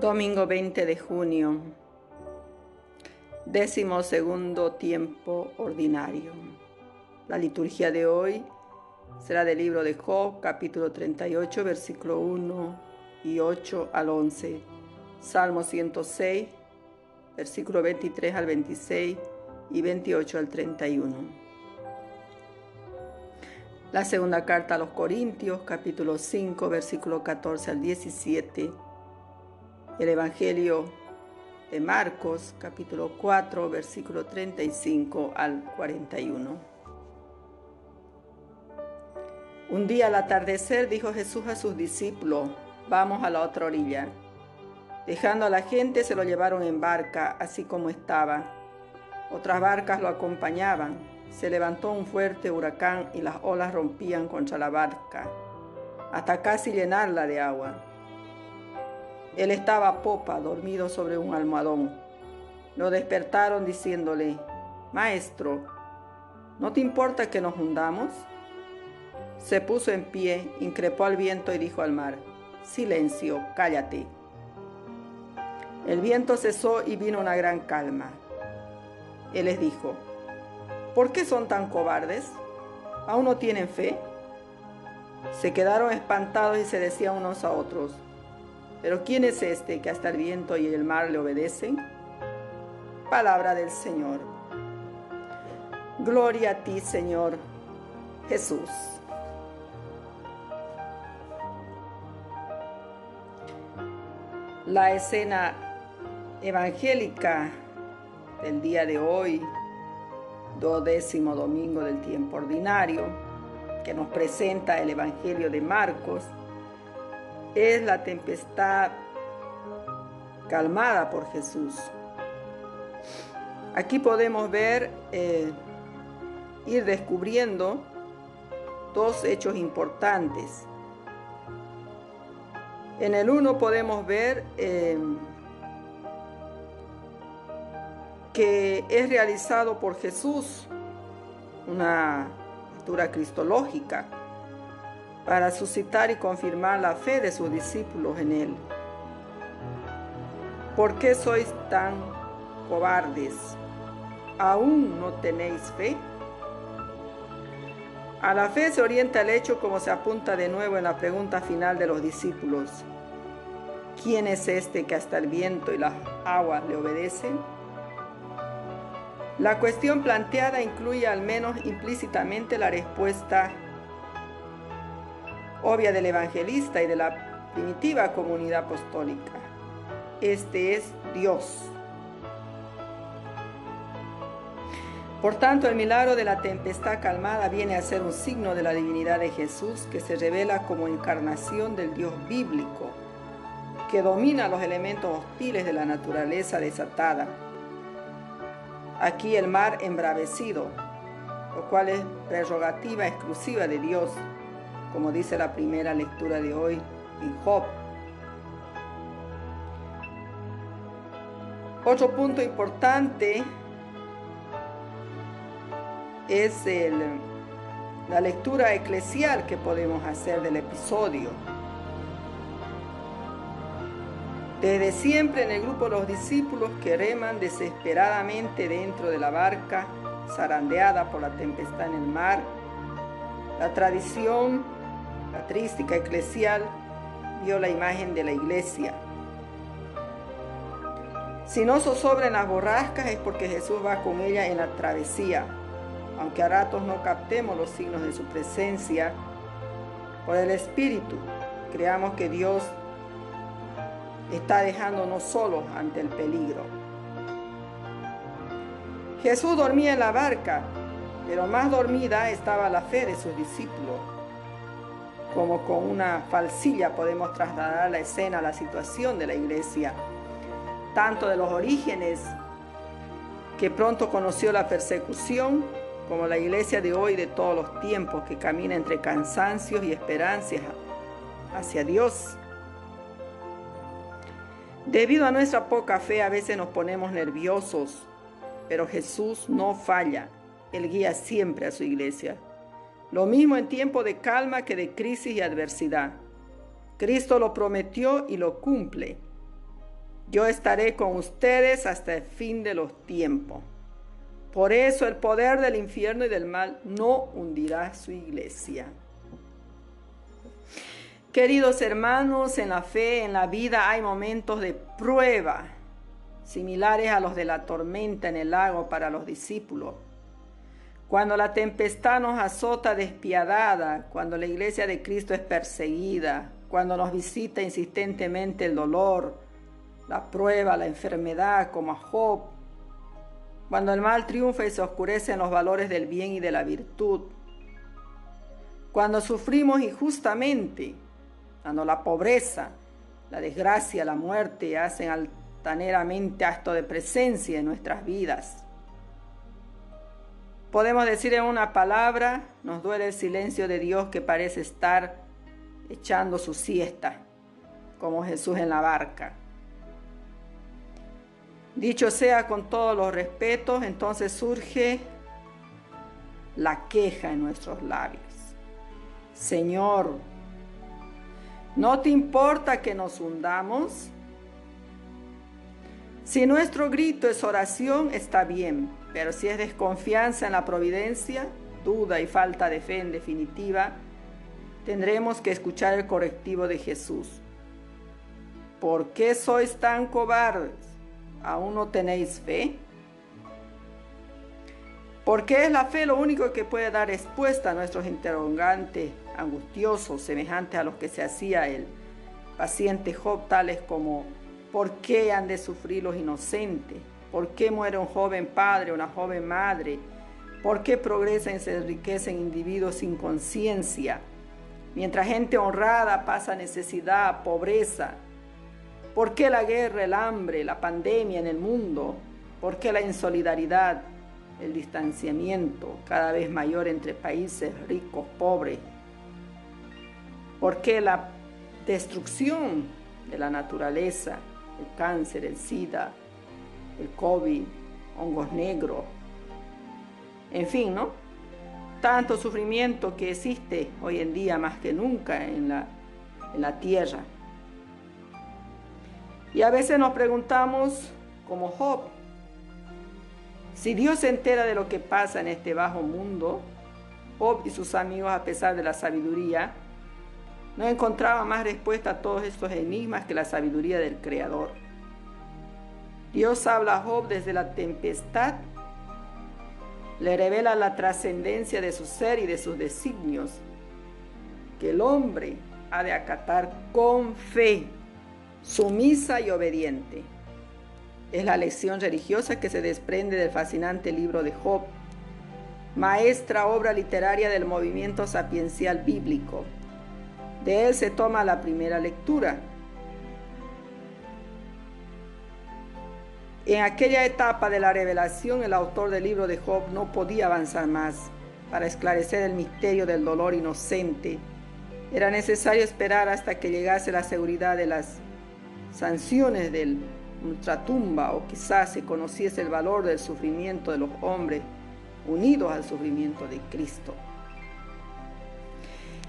Domingo 20 de junio, décimo segundo tiempo ordinario. La liturgia de hoy será del libro de Job, capítulo 38, versículo 1 y 8 al 11, Salmo 106, versículo 23 al 26 y 28 al 31. La segunda carta a los Corintios, capítulo 5, versículo 14 al 17 el Evangelio de Marcos, capítulo 4, versículo 35 al 41. Un día al atardecer dijo Jesús a sus discípulos, vamos a la otra orilla. Dejando a la gente se lo llevaron en barca, así como estaba. Otras barcas lo acompañaban. Se levantó un fuerte huracán y las olas rompían contra la barca, hasta casi llenarla de agua. Él estaba popa, dormido sobre un almohadón. Lo despertaron diciéndole, Maestro, ¿no te importa que nos hundamos? Se puso en pie, increpó al viento y dijo al mar, Silencio, cállate. El viento cesó y vino una gran calma. Él les dijo, ¿por qué son tan cobardes? ¿Aún no tienen fe? Se quedaron espantados y se decían unos a otros, pero ¿quién es este que hasta el viento y el mar le obedecen? Palabra del Señor. Gloria a ti, Señor Jesús. La escena evangélica del día de hoy, duodécimo domingo del tiempo ordinario, que nos presenta el Evangelio de Marcos, es la tempestad calmada por Jesús. Aquí podemos ver, eh, ir descubriendo dos hechos importantes. En el uno podemos ver eh, que es realizado por Jesús una lectura cristológica para suscitar y confirmar la fe de sus discípulos en Él. ¿Por qué sois tan cobardes? ¿Aún no tenéis fe? A la fe se orienta el hecho como se apunta de nuevo en la pregunta final de los discípulos. ¿Quién es este que hasta el viento y las aguas le obedecen? La cuestión planteada incluye al menos implícitamente la respuesta obvia del evangelista y de la primitiva comunidad apostólica. Este es Dios. Por tanto, el milagro de la tempestad calmada viene a ser un signo de la divinidad de Jesús que se revela como encarnación del Dios bíblico, que domina los elementos hostiles de la naturaleza desatada. Aquí el mar embravecido, lo cual es prerrogativa exclusiva de Dios, como dice la primera lectura de hoy en Job. Otro punto importante es la lectura eclesial que podemos hacer del episodio. Desde siempre en el grupo los discípulos que reman desesperadamente dentro de la barca, zarandeada por la tempestad en el mar, la tradición patrística eclesial vio la imagen de la iglesia. Si no zozobran las borrascas es porque Jesús va con ella en la travesía. Aunque a ratos no captemos los signos de su presencia, por el Espíritu creamos que Dios está dejándonos solos ante el peligro. Jesús dormía en la barca, pero más dormida estaba la fe de sus discípulos como con una falsilla podemos trasladar la escena, la situación de la iglesia, tanto de los orígenes que pronto conoció la persecución, como la iglesia de hoy de todos los tiempos que camina entre cansancios y esperanzas hacia Dios. Debido a nuestra poca fe a veces nos ponemos nerviosos, pero Jesús no falla, Él guía siempre a su iglesia. Lo mismo en tiempo de calma que de crisis y adversidad. Cristo lo prometió y lo cumple. Yo estaré con ustedes hasta el fin de los tiempos. Por eso el poder del infierno y del mal no hundirá su iglesia. Queridos hermanos, en la fe, en la vida hay momentos de prueba, similares a los de la tormenta en el lago para los discípulos. Cuando la tempestad nos azota despiadada, cuando la iglesia de Cristo es perseguida, cuando nos visita insistentemente el dolor, la prueba, la enfermedad, como a Job, cuando el mal triunfa y se oscurecen los valores del bien y de la virtud, cuando sufrimos injustamente, cuando la pobreza, la desgracia, la muerte hacen altaneramente acto de presencia en nuestras vidas. Podemos decir en una palabra, nos duele el silencio de Dios que parece estar echando su siesta, como Jesús en la barca. Dicho sea con todos los respetos, entonces surge la queja en nuestros labios. Señor, ¿no te importa que nos hundamos? Si nuestro grito es oración, está bien, pero si es desconfianza en la providencia, duda y falta de fe en definitiva, tendremos que escuchar el correctivo de Jesús. ¿Por qué sois tan cobardes? ¿Aún no tenéis fe? Porque es la fe lo único que puede dar respuesta a nuestros interrogantes angustiosos, semejantes a los que se hacía el paciente Job, tales como ¿por qué han de sufrir los inocentes? ¿Por qué muere un joven padre, una joven madre? ¿Por qué progresan y se enriquecen individuos sin conciencia? Mientras gente honrada pasa necesidad, pobreza. ¿Por qué la guerra, el hambre, la pandemia en el mundo? ¿Por qué la insolidaridad, el distanciamiento cada vez mayor entre países ricos, pobres? ¿Por qué la destrucción de la naturaleza, el cáncer, el SIDA, el COVID, hongos negros, en fin, ¿no? Tanto sufrimiento que existe hoy en día más que nunca en la, en la tierra. Y a veces nos preguntamos, como Job, si Dios se entera de lo que pasa en este bajo mundo, Job y sus amigos, a pesar de la sabiduría, no encontraban más respuesta a todos estos enigmas que la sabiduría del Creador. Dios habla a Job desde la tempestad, le revela la trascendencia de su ser y de sus designios, que el hombre ha de acatar con fe, sumisa y obediente. Es la lección religiosa que se desprende del fascinante libro de Job, maestra obra literaria del movimiento sapiencial bíblico. De él se toma la primera lectura En aquella etapa de la revelación, el autor del libro de Job no podía avanzar más. Para esclarecer el misterio del dolor inocente, era necesario esperar hasta que llegase la seguridad de las sanciones del ultratumba o quizás se conociese el valor del sufrimiento de los hombres unidos al sufrimiento de Cristo.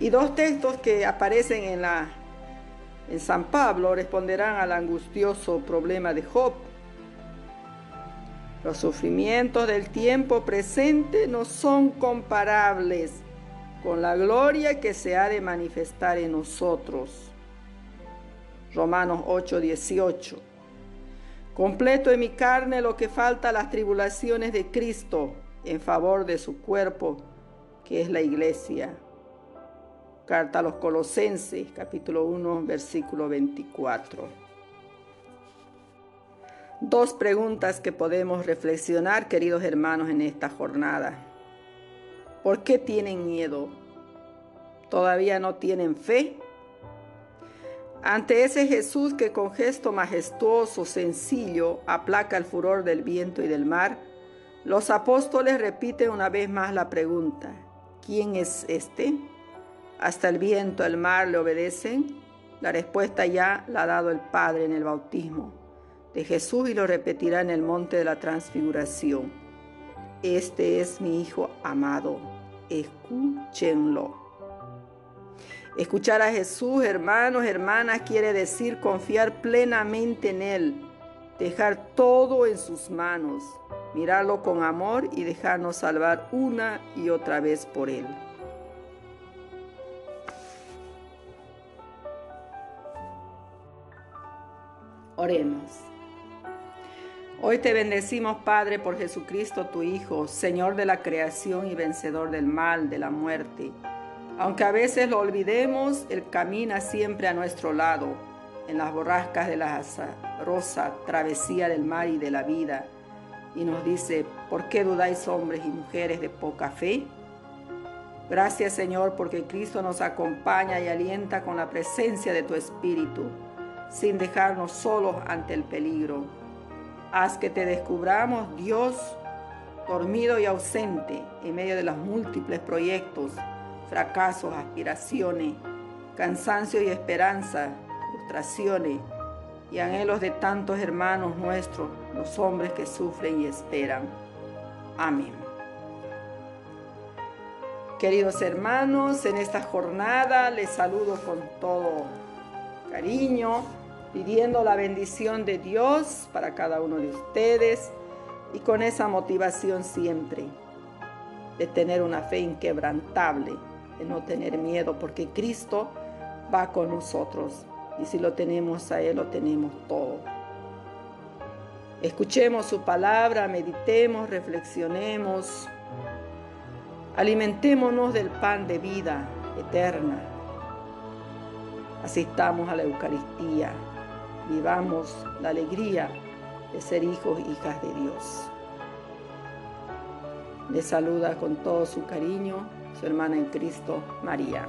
Y dos textos que aparecen en, la, en San Pablo responderán al angustioso problema de Job los sufrimientos del tiempo presente no son comparables con la gloria que se ha de manifestar en nosotros. Romanos 8:18. Completo en mi carne lo que falta a las tribulaciones de Cristo en favor de su cuerpo, que es la iglesia. Carta a los Colosenses, capítulo 1, versículo 24. Dos preguntas que podemos reflexionar, queridos hermanos, en esta jornada. ¿Por qué tienen miedo? ¿Todavía no tienen fe? Ante ese Jesús que con gesto majestuoso, sencillo, aplaca el furor del viento y del mar, los apóstoles repiten una vez más la pregunta, ¿quién es este? Hasta el viento, el mar le obedecen. La respuesta ya la ha dado el Padre en el bautismo de Jesús y lo repetirá en el monte de la transfiguración. Este es mi Hijo amado, escúchenlo. Escuchar a Jesús, hermanos, hermanas, quiere decir confiar plenamente en Él, dejar todo en sus manos, mirarlo con amor y dejarnos salvar una y otra vez por Él. Oremos. Hoy te bendecimos, Padre, por Jesucristo, tu Hijo, Señor de la creación y vencedor del mal, de la muerte. Aunque a veces lo olvidemos, Él camina siempre a nuestro lado en las borrascas de la rosa travesía del mar y de la vida, y nos dice, ¿por qué dudáis hombres y mujeres de poca fe? Gracias Señor porque Cristo nos acompaña y alienta con la presencia de tu Espíritu, sin dejarnos solos ante el peligro. Haz que te descubramos, Dios, dormido y ausente en medio de los múltiples proyectos, fracasos, aspiraciones, cansancio y esperanza frustraciones y anhelos de tantos hermanos nuestros, los hombres que sufren y esperan. Amén. Queridos hermanos, en esta jornada les saludo con todo cariño, pidiendo la bendición de Dios para cada uno de ustedes y con esa motivación siempre de tener una fe inquebrantable, de no tener miedo, porque Cristo va con nosotros. Y si lo tenemos a Él, lo tenemos todo. Escuchemos su palabra, meditemos, reflexionemos, alimentémonos del pan de vida eterna. Asistamos a la Eucaristía, vivamos la alegría de ser hijos e hijas de Dios. Le saluda con todo su cariño su hermana en Cristo, María.